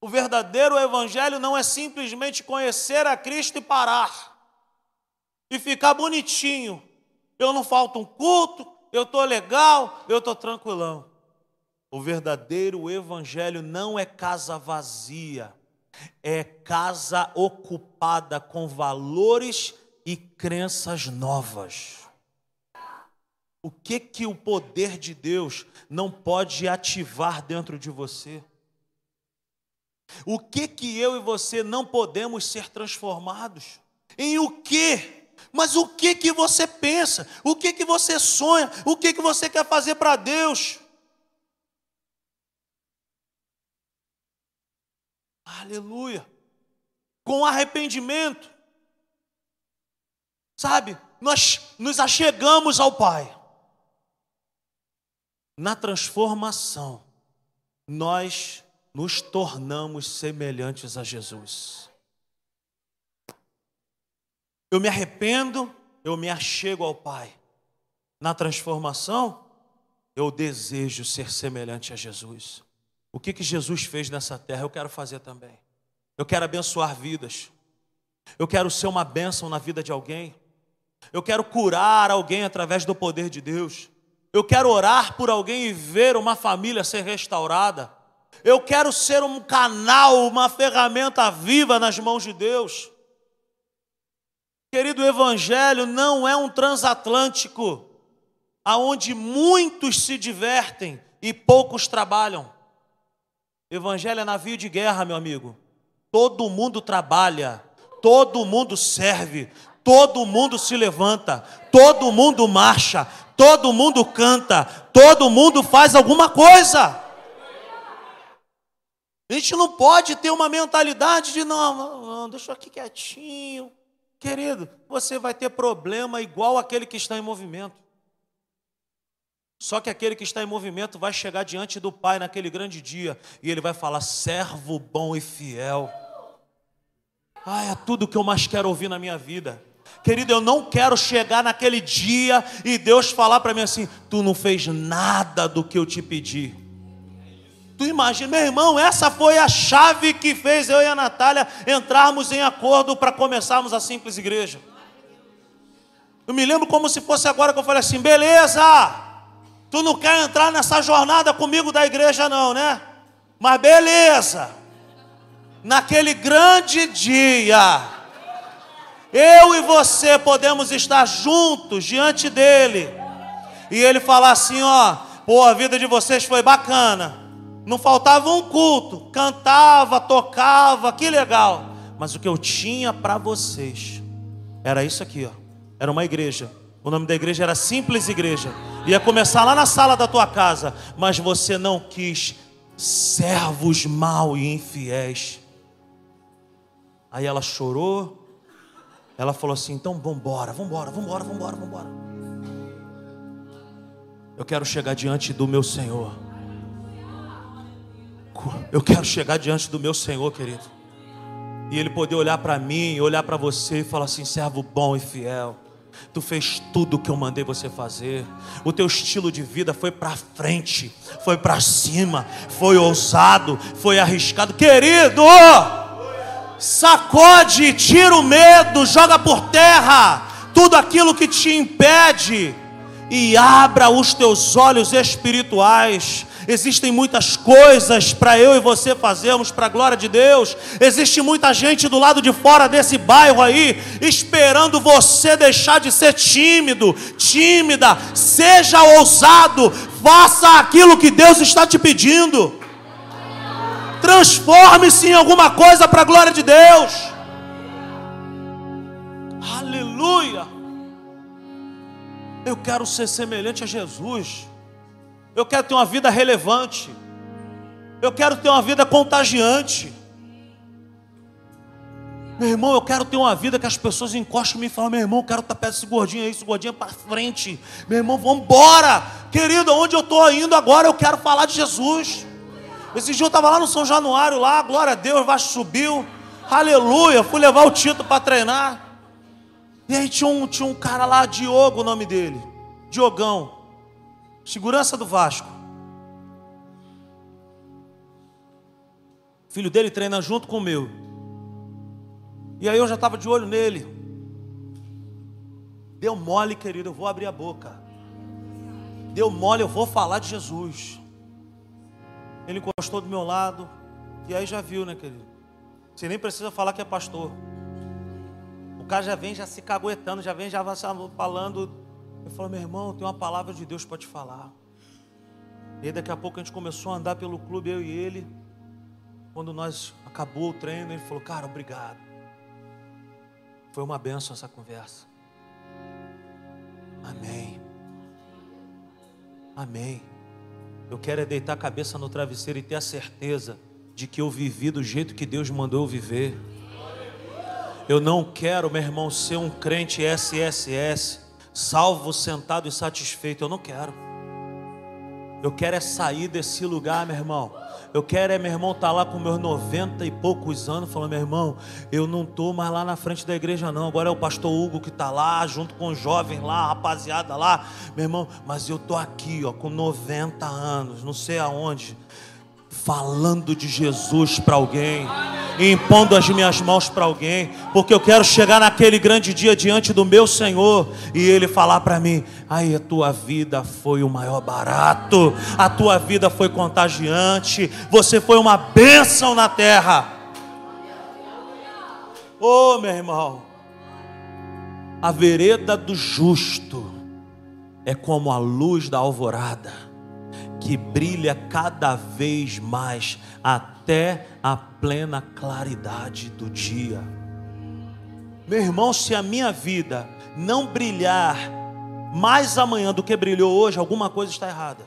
O verdadeiro evangelho não é simplesmente conhecer a Cristo e parar, e ficar bonitinho. Eu não falto um culto, eu estou legal, eu estou tranquilão. O verdadeiro evangelho não é casa vazia, é casa ocupada com valores e crenças novas. O que que o poder de Deus não pode ativar dentro de você? O que que eu e você não podemos ser transformados? Em o que? Mas o que que você pensa? O que que você sonha? O que que você quer fazer para Deus? Aleluia. Com arrependimento. Sabe? Nós nos achegamos ao Pai na transformação, nós nos tornamos semelhantes a Jesus. Eu me arrependo, eu me achego ao Pai. Na transformação, eu desejo ser semelhante a Jesus. O que, que Jesus fez nessa terra, eu quero fazer também. Eu quero abençoar vidas. Eu quero ser uma bênção na vida de alguém. Eu quero curar alguém através do poder de Deus. Eu quero orar por alguém e ver uma família ser restaurada. Eu quero ser um canal, uma ferramenta viva nas mãos de Deus. Querido, o Evangelho não é um transatlântico, aonde muitos se divertem e poucos trabalham. Evangelho é navio de guerra, meu amigo. Todo mundo trabalha, todo mundo serve, todo mundo se levanta, todo mundo marcha, todo mundo canta, todo mundo faz alguma coisa. A gente não pode ter uma mentalidade de não, não, não deixa aqui quietinho, Querido, você vai ter problema igual aquele que está em movimento. Só que aquele que está em movimento vai chegar diante do Pai naquele grande dia e ele vai falar: servo bom e fiel. Ah, é tudo que eu mais quero ouvir na minha vida. Querido, eu não quero chegar naquele dia e Deus falar para mim assim: tu não fez nada do que eu te pedi. Tu imagina, meu irmão, essa foi a chave que fez eu e a Natália entrarmos em acordo para começarmos a simples igreja. Eu me lembro como se fosse agora que eu falei assim: beleza, tu não quer entrar nessa jornada comigo da igreja, não, né? Mas beleza, naquele grande dia, eu e você podemos estar juntos diante dele. E ele falar assim: ó, pô, a vida de vocês foi bacana. Não faltava um culto, cantava, tocava, que legal. Mas o que eu tinha para vocês era isso aqui, ó. Era uma igreja. O nome da igreja era Simples Igreja. Ia começar lá na sala da tua casa, mas você não quis servos mal e infiéis. Aí ela chorou, ela falou assim: então vambora, vambora, vambora, vambora, vambora. Eu quero chegar diante do meu Senhor. Eu quero chegar diante do meu Senhor, querido. E Ele poder olhar para mim, olhar para você e falar assim: servo bom e fiel. Tu fez tudo o que eu mandei você fazer. O teu estilo de vida foi para frente, foi para cima, foi ousado, foi arriscado. Querido, sacode, tira o medo, joga por terra tudo aquilo que te impede e abra os teus olhos espirituais. Existem muitas coisas para eu e você fazermos para a glória de Deus. Existe muita gente do lado de fora desse bairro aí, esperando você deixar de ser tímido, tímida. Seja ousado, faça aquilo que Deus está te pedindo. Transforme-se em alguma coisa para a glória de Deus. Aleluia. Eu quero ser semelhante a Jesus. Eu quero ter uma vida relevante. Eu quero ter uma vida contagiante. Meu irmão, eu quero ter uma vida que as pessoas encostam e falam: Meu irmão, eu quero estar perto desse gordinho aí, esse gordinho é para frente. Meu irmão, vamos embora. Querido, onde eu estou indo agora, eu quero falar de Jesus. Esse dia eu estava lá no São Januário, lá, glória a Deus, Vasco subiu, aleluia, fui levar o Tito para treinar. E aí tinha um, tinha um cara lá, Diogo, o nome dele, Diogão, segurança do Vasco. filho dele treina junto com o meu. E aí eu já estava de olho nele. Deu mole, querido, eu vou abrir a boca. Deu mole, eu vou falar de Jesus. Ele encostou do meu lado. E aí já viu, né, querido? Você nem precisa falar que é pastor. O cara já vem já se caguetando, já vem já falando. Eu falo, meu irmão, tem uma palavra de Deus para te falar. E aí daqui a pouco a gente começou a andar pelo clube, eu e ele. Quando nós acabou o treino, ele falou, cara, obrigado. Foi uma benção essa conversa. Amém. Amém. Eu quero é deitar a cabeça no travesseiro e ter a certeza de que eu vivi do jeito que Deus mandou eu viver. Eu não quero, meu irmão, ser um crente SSS, salvo, sentado e satisfeito. Eu não quero. Eu quero é sair desse lugar, meu irmão, eu quero é, meu irmão, estar tá lá com meus 90 e poucos anos, falando, meu irmão, eu não estou mais lá na frente da igreja, não. Agora é o pastor Hugo que está lá, junto com os jovens lá, rapaziada lá, meu irmão, mas eu estou aqui, ó, com 90 anos, não sei aonde falando de Jesus para alguém, impondo as minhas mãos para alguém, porque eu quero chegar naquele grande dia diante do meu Senhor e Ele falar para mim: aí a tua vida foi o maior barato, a tua vida foi contagiante, você foi uma bênção na terra. Oh, meu irmão, a vereda do justo é como a luz da alvorada que brilha cada vez mais até a plena claridade do dia. Meu irmão, se a minha vida não brilhar mais amanhã do que brilhou hoje, alguma coisa está errada.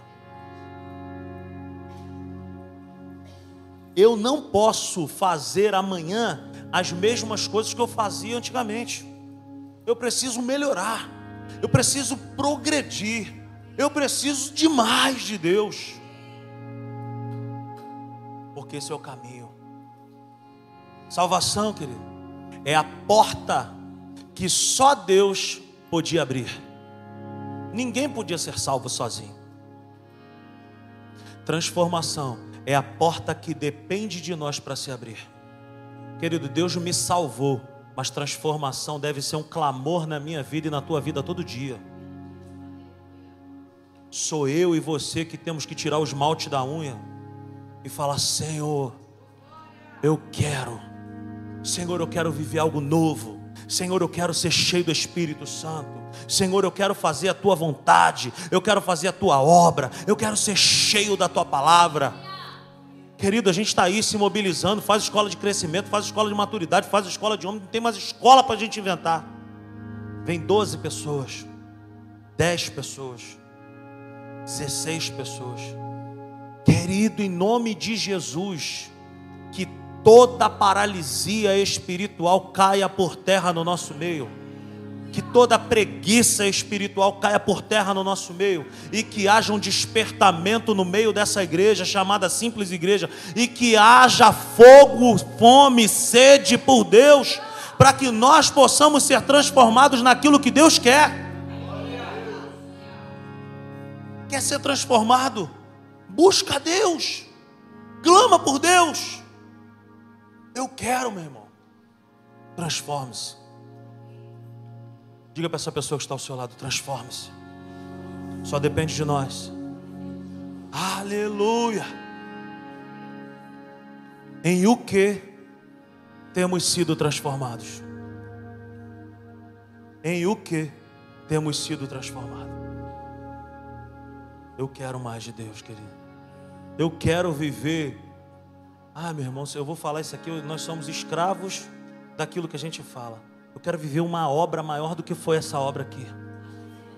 Eu não posso fazer amanhã as mesmas coisas que eu fazia antigamente. eu preciso melhorar, eu preciso progredir, eu preciso de mais de Deus, porque esse é o caminho. Salvação, querido, é a porta que só Deus podia abrir. Ninguém podia ser salvo sozinho. Transformação é a porta que depende de nós para se abrir. Querido, Deus me salvou, mas transformação deve ser um clamor na minha vida e na tua vida todo dia. Sou eu e você que temos que tirar o esmalte da unha e falar: Senhor, eu quero, Senhor, eu quero viver algo novo. Senhor, eu quero ser cheio do Espírito Santo. Senhor, eu quero fazer a tua vontade, eu quero fazer a tua obra, eu quero ser cheio da tua palavra. Querido, a gente está aí se mobilizando, faz escola de crescimento, faz escola de maturidade, faz escola de homem, não tem mais escola para a gente inventar. Vem 12 pessoas, 10 pessoas, 16 pessoas. Querido, em nome de Jesus, que toda paralisia espiritual caia por terra no nosso meio que toda preguiça espiritual caia por terra no nosso meio e que haja um despertamento no meio dessa igreja chamada simples igreja e que haja fogo, fome, sede por Deus, para que nós possamos ser transformados naquilo que Deus quer. Quer ser transformado? Busca Deus, clama por Deus. Eu quero, meu irmão. Transforme-se. Diga para essa pessoa que está ao seu lado: transforme-se. Só depende de nós. Aleluia. Em o que temos sido transformados? Em o que temos sido transformados? Eu quero mais de Deus, querido. Eu quero viver. Ah, meu irmão, eu vou falar isso aqui, nós somos escravos daquilo que a gente fala. Eu quero viver uma obra maior do que foi essa obra aqui.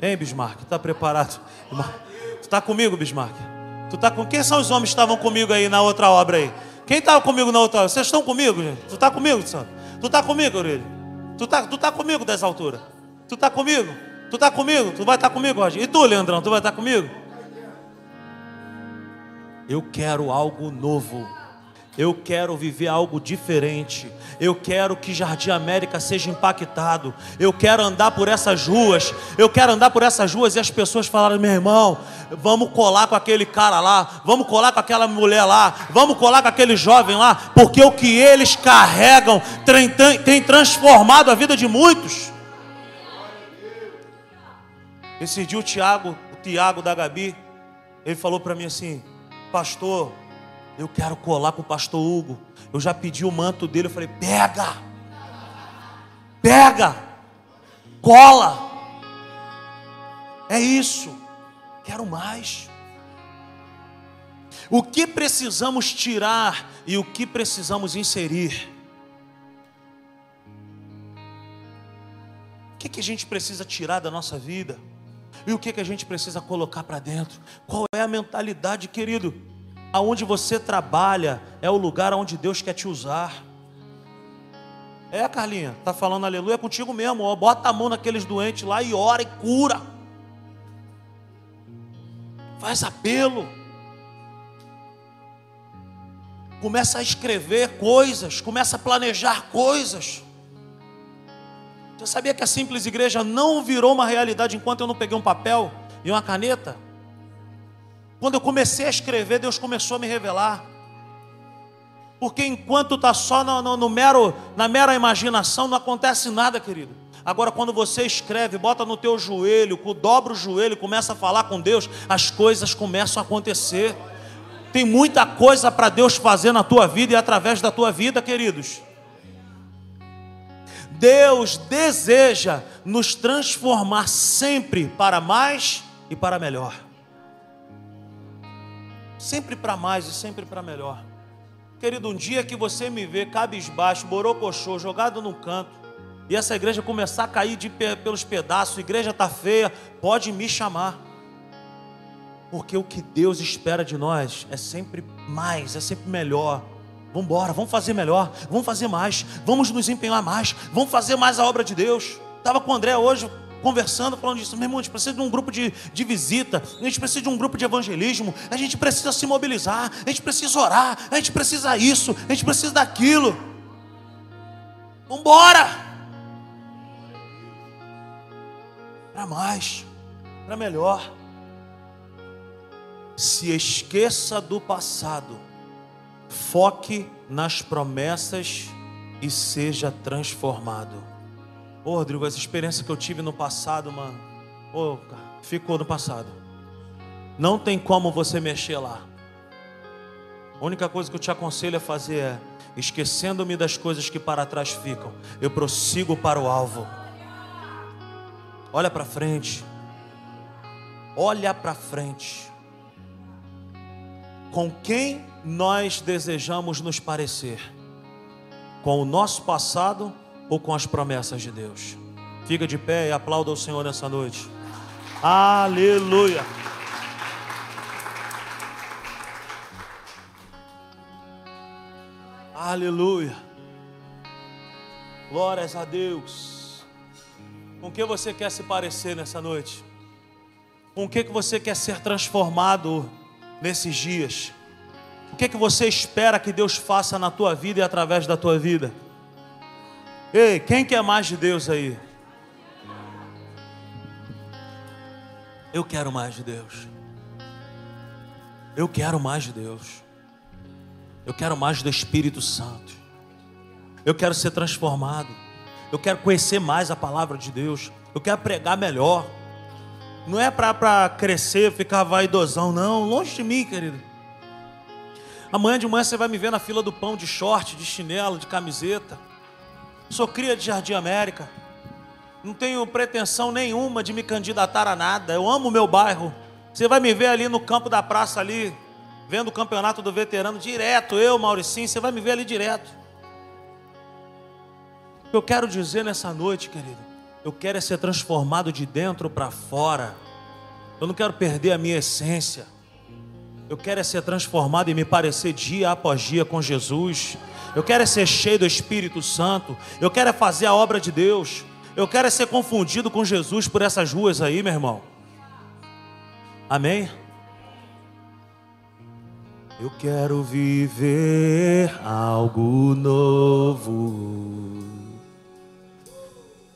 Hein, Bismarck? Está preparado? Tu está comigo, Bismarck? Tu tá com quem são os homens que estavam comigo aí na outra obra aí? Quem estava comigo na outra obra? Vocês estão comigo, gente? Tu está comigo, Santo? Tu está comigo, Aurélio? Tu está tu tá comigo dessa altura? Tu está comigo? Tu está comigo? Tu vai estar tá comigo, Roger? E tu, Leandrão, tu vai estar tá comigo? Eu quero algo novo. Eu quero viver algo diferente. Eu quero que Jardim América seja impactado. Eu quero andar por essas ruas. Eu quero andar por essas ruas e as pessoas falarem: meu irmão, vamos colar com aquele cara lá. Vamos colar com aquela mulher lá. Vamos colar com aquele jovem lá. Porque o que eles carregam tem transformado a vida de muitos. Esse dia o Tiago, o Tiago da Gabi, ele falou para mim assim: Pastor, eu quero colar com o pastor Hugo. Eu já pedi o manto dele, eu falei: pega, pega, cola. É isso, quero mais. O que precisamos tirar e o que precisamos inserir? O que, que a gente precisa tirar da nossa vida? E o que, que a gente precisa colocar para dentro? Qual é a mentalidade, querido? aonde você trabalha é o lugar onde Deus quer te usar. É, Carlinha, tá falando aleluia contigo mesmo. Ó, bota a mão naqueles doentes lá e ora e cura. Faz apelo. Começa a escrever coisas, começa a planejar coisas. Você sabia que a simples igreja não virou uma realidade enquanto eu não peguei um papel e uma caneta? Quando eu comecei a escrever, Deus começou a me revelar. Porque enquanto está só no, no, no, mero, na mera imaginação, não acontece nada, querido. Agora, quando você escreve, bota no teu joelho, dobra o joelho, começa a falar com Deus, as coisas começam a acontecer. Tem muita coisa para Deus fazer na tua vida e através da tua vida, queridos. Deus deseja nos transformar sempre para mais e para melhor sempre para mais e sempre para melhor. Querido, um dia que você me vê cabisbaixo, borocochô, jogado num canto, e essa igreja começar a cair de, pelos pedaços, a igreja está feia, pode me chamar. Porque o que Deus espera de nós é sempre mais, é sempre melhor. Vamos embora, vamos fazer melhor, vamos fazer mais, vamos nos empenhar mais, vamos fazer mais a obra de Deus. Estava com o André hoje conversando, falando disso. Meu irmão, a gente precisa de um grupo de, de visita, a gente precisa de um grupo de evangelismo, a gente precisa se mobilizar, a gente precisa orar, a gente precisa isso, a gente precisa daquilo. Vambora! Para mais, para melhor. Se esqueça do passado, foque nas promessas e seja transformado. Ô, Rodrigo, essa experiência que eu tive no passado, mano, ficou no passado. Não tem como você mexer lá. A única coisa que eu te aconselho a fazer é, esquecendo-me das coisas que para trás ficam, eu prossigo para o alvo. Olha para frente. Olha para frente. Com quem nós desejamos nos parecer? Com o nosso passado ou com as promessas de Deus? Fica de pé e aplauda o Senhor nessa noite. Aleluia. Aleluia. Glórias a Deus. Com que você quer se parecer nessa noite? Com que que você quer ser transformado nesses dias? Que que você espera que Deus faça na tua vida e através da tua vida? Ei, quem quer mais de Deus aí? Eu quero mais de Deus. Eu quero mais de Deus. Eu quero mais do Espírito Santo. Eu quero ser transformado. Eu quero conhecer mais a palavra de Deus. Eu quero pregar melhor. Não é para crescer, ficar vaidosão, não. Longe de mim, querido. Amanhã de manhã você vai me ver na fila do pão de short, de chinelo, de camiseta. Sou cria de Jardim América. Não tenho pretensão nenhuma de me candidatar a nada. Eu amo o meu bairro. Você vai me ver ali no campo da praça ali, vendo o campeonato do veterano direto, eu, Mauricinho, você vai me ver ali direto. O que eu quero dizer nessa noite, querido, eu quero é ser transformado de dentro para fora. Eu não quero perder a minha essência. Eu quero é ser transformado e me parecer dia após dia com Jesus. Eu quero é ser cheio do Espírito Santo. Eu quero é fazer a obra de Deus. Eu quero é ser confundido com Jesus por essas ruas aí, meu irmão. Amém? Eu quero viver algo novo.